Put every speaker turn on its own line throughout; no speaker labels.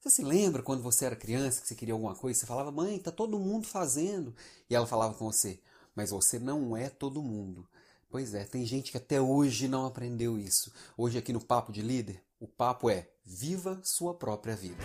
Você se lembra quando você era criança que você queria alguma coisa? Você falava, mãe, tá todo mundo fazendo. E ela falava com você, mas você não é todo mundo. Pois é, tem gente que até hoje não aprendeu isso. Hoje, aqui no Papo de Líder, o papo é: viva sua própria vida.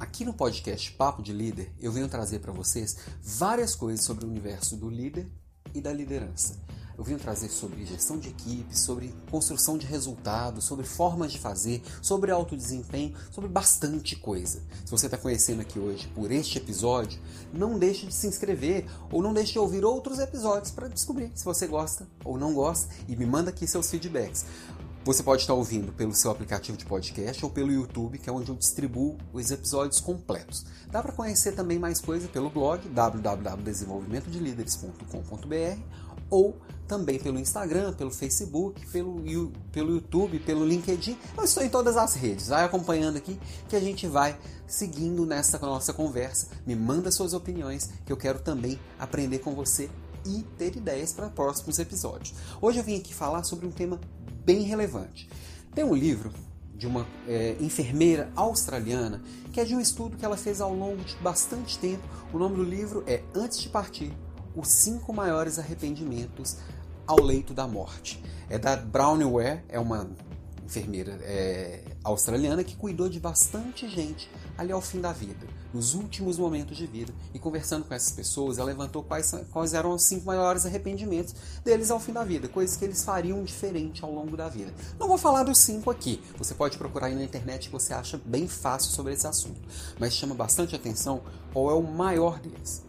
Aqui no podcast Papo de Líder, eu venho trazer para vocês várias coisas sobre o universo do líder e da liderança. Eu venho trazer sobre gestão de equipe, sobre construção de resultados, sobre formas de fazer, sobre alto desempenho, sobre bastante coisa. Se você está conhecendo aqui hoje por este episódio, não deixe de se inscrever ou não deixe de ouvir outros episódios para descobrir se você gosta ou não gosta e me manda aqui seus feedbacks. Você pode estar ouvindo pelo seu aplicativo de podcast ou pelo YouTube, que é onde eu distribuo os episódios completos. Dá para conhecer também mais coisa pelo blog www.desenvolvimentodelideres.com.br ou também pelo Instagram, pelo Facebook, pelo, pelo YouTube, pelo LinkedIn. Eu estou em todas as redes. Vai acompanhando aqui que a gente vai seguindo nessa nossa conversa. Me manda suas opiniões, que eu quero também aprender com você e ter ideias para próximos episódios. Hoje eu vim aqui falar sobre um tema bem relevante. Tem um livro de uma é, enfermeira australiana que é de um estudo que ela fez ao longo de bastante tempo. O nome do livro é Antes de Partir: Os Cinco Maiores Arrependimentos ao Leito da Morte. É da Brownie Ware, é uma enfermeira é, australiana que cuidou de bastante gente ali ao fim da vida nos últimos momentos de vida. E conversando com essas pessoas, ela levantou quais, quais eram os cinco maiores arrependimentos deles ao fim da vida, coisas que eles fariam diferente ao longo da vida. Não vou falar dos cinco aqui, você pode procurar aí na internet que você acha bem fácil sobre esse assunto, mas chama bastante atenção qual é o maior deles.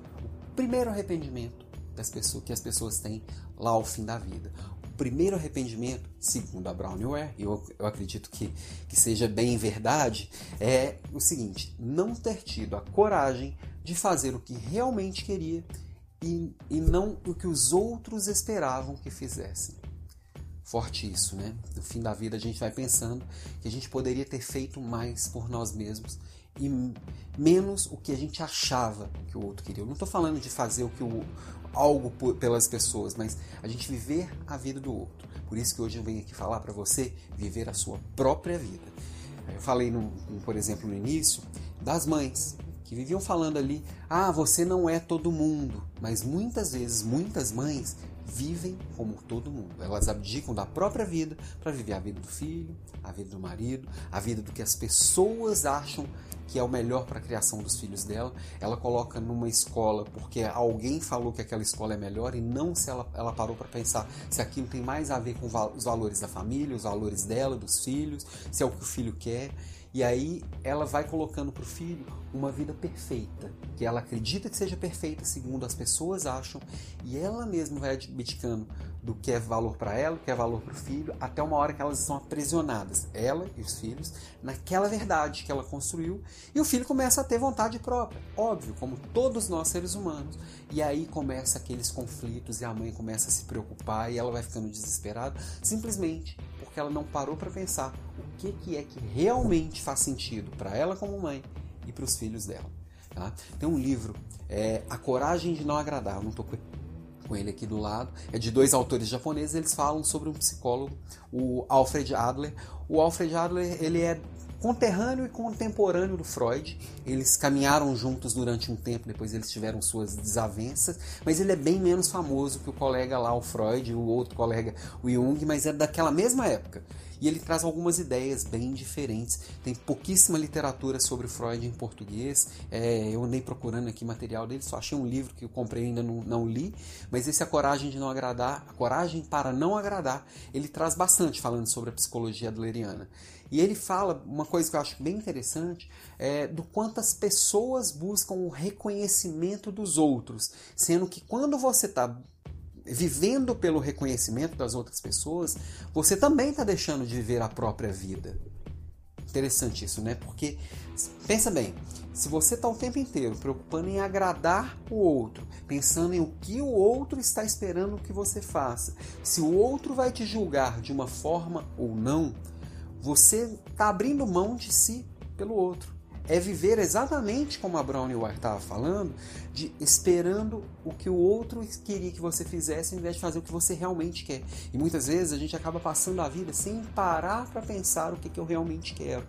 O primeiro arrependimento das pessoas, que as pessoas têm lá ao fim da vida primeiro arrependimento, segundo a Brownware, e eu, eu acredito que, que seja bem verdade, é o seguinte: não ter tido a coragem de fazer o que realmente queria e, e não o que os outros esperavam que fizessem. Forte isso, né? No fim da vida a gente vai pensando que a gente poderia ter feito mais por nós mesmos e menos o que a gente achava que o outro queria. Eu não estou falando de fazer o que o, algo por, pelas pessoas, mas a gente viver a vida do outro. Por isso que hoje eu venho aqui falar para você viver a sua própria vida. Eu falei, no, por exemplo, no início, das mães que viviam falando ali: ah, você não é todo mundo. Mas muitas vezes, muitas mães vivem como todo mundo. Elas abdicam da própria vida para viver a vida do filho, a vida do marido, a vida do que as pessoas acham que é o melhor para a criação dos filhos dela. Ela coloca numa escola porque alguém falou que aquela escola é melhor e não se ela, ela parou para pensar se aquilo tem mais a ver com os valores da família, os valores dela, dos filhos, se é o que o filho quer. E aí ela vai colocando para o filho uma vida perfeita, que ela acredita que seja perfeita segundo as pessoas acham, e ela mesma vai abdicando do que é valor para ela, do que é valor para o filho, até uma hora que elas são aprisionadas, ela e os filhos, naquela verdade que ela construiu, e o filho começa a ter vontade própria, óbvio, como todos nós seres humanos. E aí começa aqueles conflitos e a mãe começa a se preocupar e ela vai ficando desesperada, simplesmente porque ela não parou para pensar o que, que é que realmente faz sentido para ela como mãe e para os filhos dela. Tá? Tem um livro, é, A Coragem de Não Agradar, eu não estou com ele aqui do lado, é de dois autores japoneses, eles falam sobre um psicólogo, o Alfred Adler. O Alfred Adler, ele é conterrâneo e contemporâneo do Freud. Eles caminharam juntos durante um tempo, depois eles tiveram suas desavenças, mas ele é bem menos famoso que o colega lá, o Freud, o outro colega, o Jung, mas é daquela mesma época. E ele traz algumas ideias bem diferentes. Tem pouquíssima literatura sobre Freud em português. É, eu andei procurando aqui material dele, só achei um livro que eu comprei e ainda não, não li. Mas esse A Coragem de Não Agradar, A Coragem para Não Agradar, ele traz bastante falando sobre a psicologia adleriana. E ele fala uma coisa que eu acho bem interessante, é, do quanto as pessoas buscam o reconhecimento dos outros, sendo que quando você está vivendo pelo reconhecimento das outras pessoas, você também está deixando de viver a própria vida. Interessante isso, né? Porque pensa bem, se você está o tempo inteiro preocupando em agradar o outro, pensando em o que o outro está esperando que você faça, se o outro vai te julgar de uma forma ou não, você está abrindo mão de si pelo outro. É viver exatamente como a Brown White estava falando, de esperando o que o outro queria que você fizesse, ao invés de fazer o que você realmente quer. E muitas vezes a gente acaba passando a vida sem parar para pensar o que, que eu realmente quero.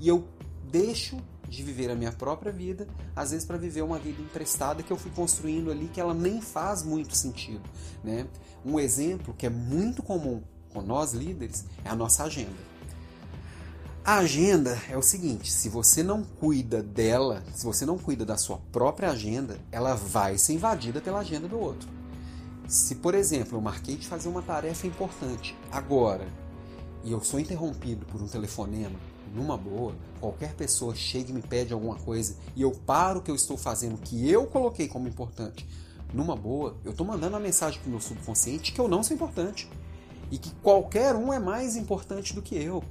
E eu deixo de viver a minha própria vida, às vezes para viver uma vida emprestada que eu fui construindo ali que ela nem faz muito sentido, né? Um exemplo que é muito comum com nós líderes é a nossa agenda. A agenda é o seguinte: se você não cuida dela, se você não cuida da sua própria agenda, ela vai ser invadida pela agenda do outro. Se, por exemplo, eu marquei de fazer uma tarefa importante agora e eu sou interrompido por um telefonema, numa boa, qualquer pessoa chega e me pede alguma coisa e eu paro o que eu estou fazendo, que eu coloquei como importante, numa boa, eu estou mandando a mensagem para o meu subconsciente que eu não sou importante e que qualquer um é mais importante do que eu.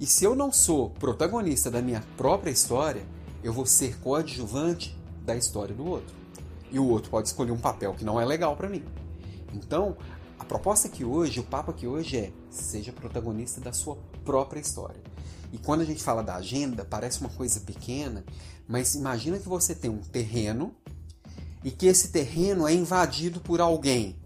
E se eu não sou protagonista da minha própria história, eu vou ser coadjuvante da história do outro. E o outro pode escolher um papel que não é legal para mim. Então, a proposta aqui hoje, o papo aqui hoje é: seja protagonista da sua própria história. E quando a gente fala da agenda, parece uma coisa pequena, mas imagina que você tem um terreno e que esse terreno é invadido por alguém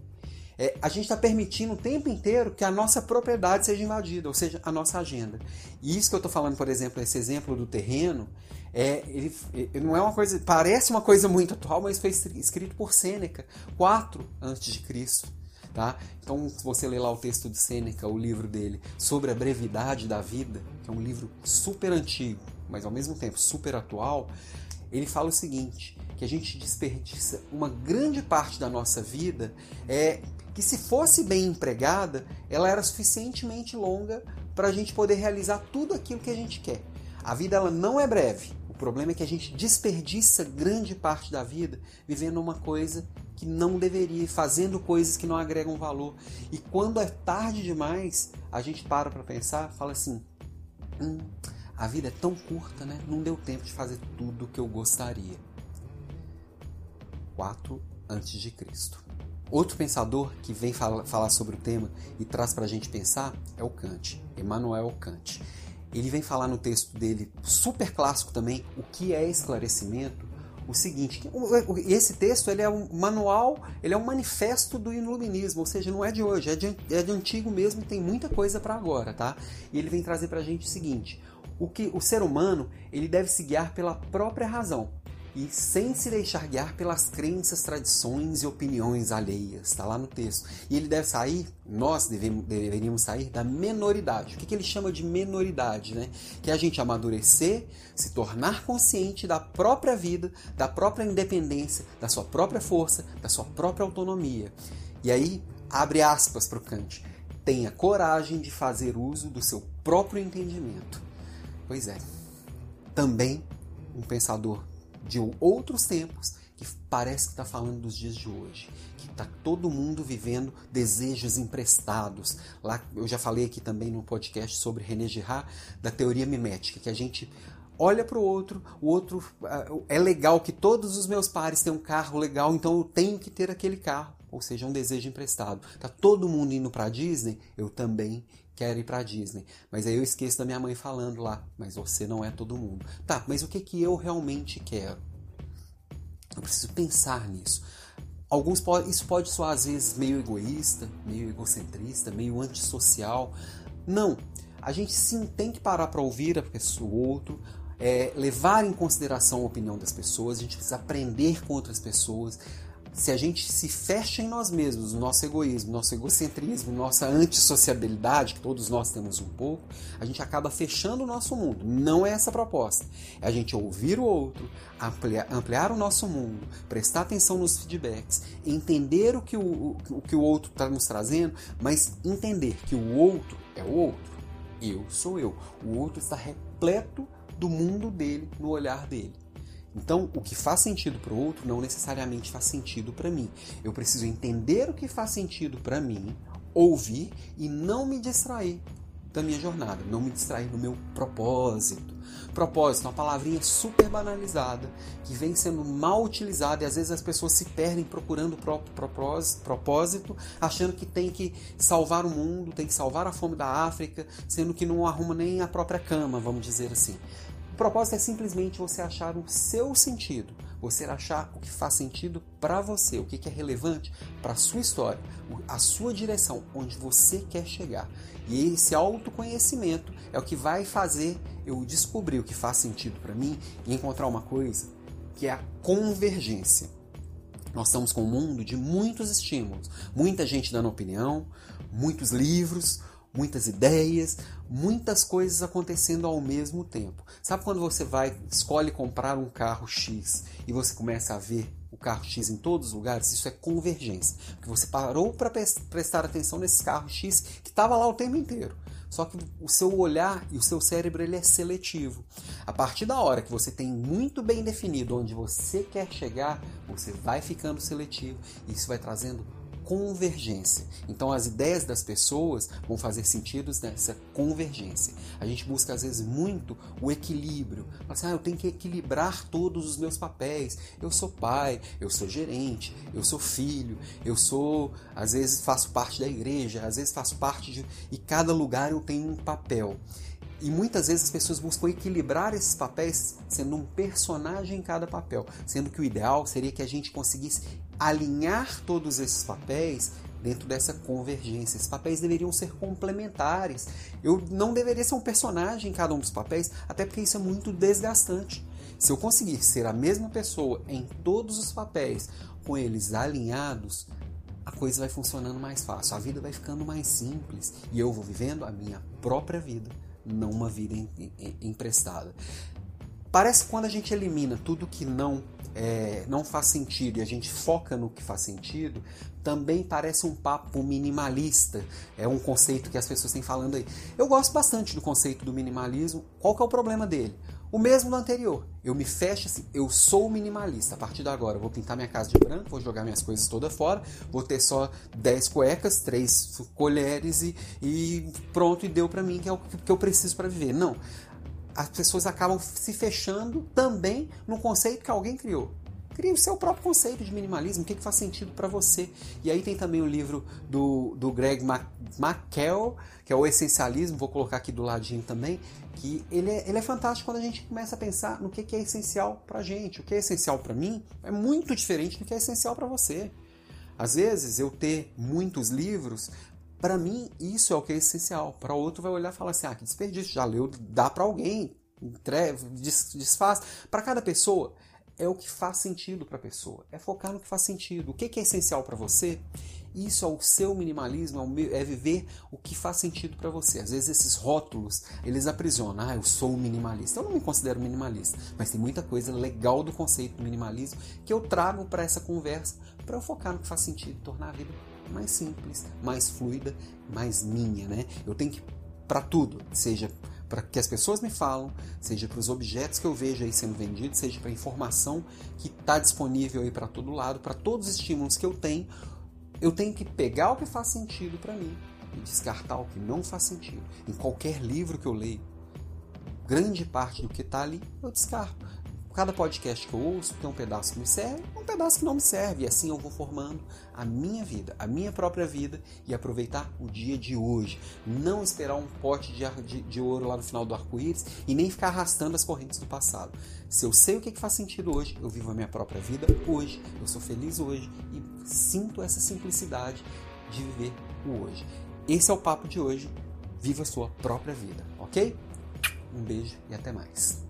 é, a gente está permitindo o tempo inteiro que a nossa propriedade seja invadida, ou seja, a nossa agenda. E isso que eu estou falando, por exemplo, esse exemplo do terreno, é, ele, ele, não é uma coisa, parece uma coisa muito atual, mas foi escrito por Sêneca, 4 antes de Cristo. Tá? Então, se você ler lá o texto de Sêneca, o livro dele, sobre a brevidade da vida, que é um livro super antigo, mas ao mesmo tempo super atual, ele fala o seguinte: que a gente desperdiça uma grande parte da nossa vida é que se fosse bem empregada, ela era suficientemente longa para a gente poder realizar tudo aquilo que a gente quer. A vida ela não é breve. O problema é que a gente desperdiça grande parte da vida vivendo uma coisa que não deveria, fazendo coisas que não agregam valor. E quando é tarde demais, a gente para para pensar, fala assim: hum, a vida é tão curta, né? Não deu tempo de fazer tudo o que eu gostaria. 4 a.C. Outro pensador que vem falar sobre o tema e traz para a gente pensar é o Kant, Emmanuel Kant. Ele vem falar no texto dele, super clássico também, o que é esclarecimento, o seguinte, esse texto ele é um manual, ele é um manifesto do iluminismo, ou seja, não é de hoje, é de, é de antigo mesmo tem muita coisa para agora, tá? E ele vem trazer para a gente o seguinte, o que o ser humano ele deve se guiar pela própria razão, e sem se deixar guiar pelas crenças, tradições e opiniões alheias. Está lá no texto. E ele deve sair, nós devemos, deveríamos sair da menoridade. O que, que ele chama de menoridade? Né? Que é a gente amadurecer, se tornar consciente da própria vida, da própria independência, da sua própria força, da sua própria autonomia. E aí, abre aspas para o Kant. Tenha coragem de fazer uso do seu próprio entendimento. Pois é. Também um pensador de outros tempos que parece que está falando dos dias de hoje, que está todo mundo vivendo desejos emprestados. Lá eu já falei aqui também no podcast sobre René Girard da teoria mimética, que a gente olha para o outro, o outro é legal que todos os meus pares têm um carro legal, então eu tenho que ter aquele carro, ou seja, um desejo emprestado. Tá todo mundo indo para Disney, eu também quero ir para Disney. Mas aí eu esqueço da minha mãe falando lá, mas você não é todo mundo. Tá, mas o que que eu realmente quero? Eu preciso pensar nisso. Alguns isso pode soar às vezes meio egoísta, meio egocentrista, meio antissocial. Não, a gente sim tem que parar para ouvir a pessoa, o outro, é, levar em consideração a opinião das pessoas, a gente precisa aprender com outras pessoas, se a gente se fecha em nós mesmos, no nosso egoísmo, nosso egocentrismo, nossa antissociabilidade, que todos nós temos um pouco, a gente acaba fechando o nosso mundo. Não é essa a proposta. É a gente ouvir o outro, ampliar, ampliar o nosso mundo, prestar atenção nos feedbacks, entender o que o, o, que o outro está nos trazendo, mas entender que o outro é o outro. Eu sou eu. O outro está repleto do mundo dele, no olhar dele. Então, o que faz sentido para o outro não necessariamente faz sentido para mim. Eu preciso entender o que faz sentido para mim, ouvir e não me distrair da minha jornada, não me distrair do meu propósito. Propósito é uma palavrinha super banalizada que vem sendo mal utilizada e às vezes as pessoas se perdem procurando o próprio propósito, achando que tem que salvar o mundo, tem que salvar a fome da África, sendo que não arruma nem a própria cama, vamos dizer assim. O propósito é simplesmente você achar o seu sentido, você achar o que faz sentido para você, o que é relevante para a sua história, a sua direção, onde você quer chegar. E esse autoconhecimento é o que vai fazer eu descobrir o que faz sentido para mim e encontrar uma coisa que é a convergência. Nós estamos com um mundo de muitos estímulos, muita gente dando opinião, muitos livros, muitas ideias, muitas coisas acontecendo ao mesmo tempo. Sabe quando você vai, escolhe comprar um carro X e você começa a ver o carro X em todos os lugares? Isso é convergência. Porque você parou para prestar atenção nesse carro X que estava lá o tempo inteiro. Só que o seu olhar e o seu cérebro ele é seletivo. A partir da hora que você tem muito bem definido onde você quer chegar, você vai ficando seletivo e isso vai trazendo convergência. Então as ideias das pessoas vão fazer sentido nessa convergência. A gente busca às vezes muito o equilíbrio. Assim, ah, eu tenho que equilibrar todos os meus papéis. Eu sou pai, eu sou gerente, eu sou filho, eu sou, às vezes faço parte da igreja, às vezes faço parte de e cada lugar eu tenho um papel. E muitas vezes as pessoas buscam equilibrar esses papéis sendo um personagem em cada papel, sendo que o ideal seria que a gente conseguisse alinhar todos esses papéis dentro dessa convergência. Esses papéis deveriam ser complementares. Eu não deveria ser um personagem em cada um dos papéis, até porque isso é muito desgastante. Se eu conseguir ser a mesma pessoa em todos os papéis, com eles alinhados, a coisa vai funcionando mais fácil, a vida vai ficando mais simples e eu vou vivendo a minha própria vida, não uma vida em, em, emprestada. Parece que quando a gente elimina tudo que não é, não faz sentido e a gente foca no que faz sentido, também parece um papo minimalista. É um conceito que as pessoas têm falando aí. Eu gosto bastante do conceito do minimalismo. Qual que é o problema dele? O mesmo do anterior. Eu me fecho assim, eu sou minimalista. A partir de agora, eu vou pintar minha casa de branco, vou jogar minhas coisas todas fora, vou ter só 10 cuecas, 3 colheres e, e pronto, e deu para mim que é o que eu preciso para viver. Não as pessoas acabam se fechando também no conceito que alguém criou. Crie o seu próprio conceito de minimalismo, o que, que faz sentido para você. E aí tem também o livro do, do Greg McKell, que é o Essencialismo, vou colocar aqui do ladinho também, que ele é, ele é fantástico quando a gente começa a pensar no que, que é essencial para gente. O que é essencial para mim é muito diferente do que é essencial para você. Às vezes eu ter muitos livros para mim, isso é o que é essencial. Para outro, vai olhar e falar assim: ah, que desperdício, já leu, dá para alguém, desfaz. Para cada pessoa, é o que faz sentido para a pessoa. É focar no que faz sentido. O que é essencial para você? Isso é o seu minimalismo, é, é viver o que faz sentido para você. Às vezes esses rótulos, eles aprisionam. Ah, eu sou minimalista. Eu não me considero minimalista, mas tem muita coisa legal do conceito do minimalismo que eu trago para essa conversa para eu focar no que faz sentido, tornar a vida mais simples, mais fluida, mais minha, né? Eu tenho que para tudo, seja para que as pessoas me falam, seja para os objetos que eu vejo aí sendo vendidos, seja para a informação que está disponível aí para todo lado, para todos os estímulos que eu tenho, eu tenho que pegar o que faz sentido para mim e descartar o que não faz sentido. Em qualquer livro que eu leio, grande parte do que está ali eu descarto. Cada podcast que eu ouço tem um pedaço que me serve, um pedaço que não me serve. E assim eu vou formando a minha vida, a minha própria vida e aproveitar o dia de hoje. Não esperar um pote de, de, de ouro lá no final do arco-íris e nem ficar arrastando as correntes do passado. Se eu sei o que, que faz sentido hoje, eu vivo a minha própria vida hoje, eu sou feliz hoje e sinto essa simplicidade de viver o hoje. Esse é o papo de hoje. Viva a sua própria vida, ok? Um beijo e até mais.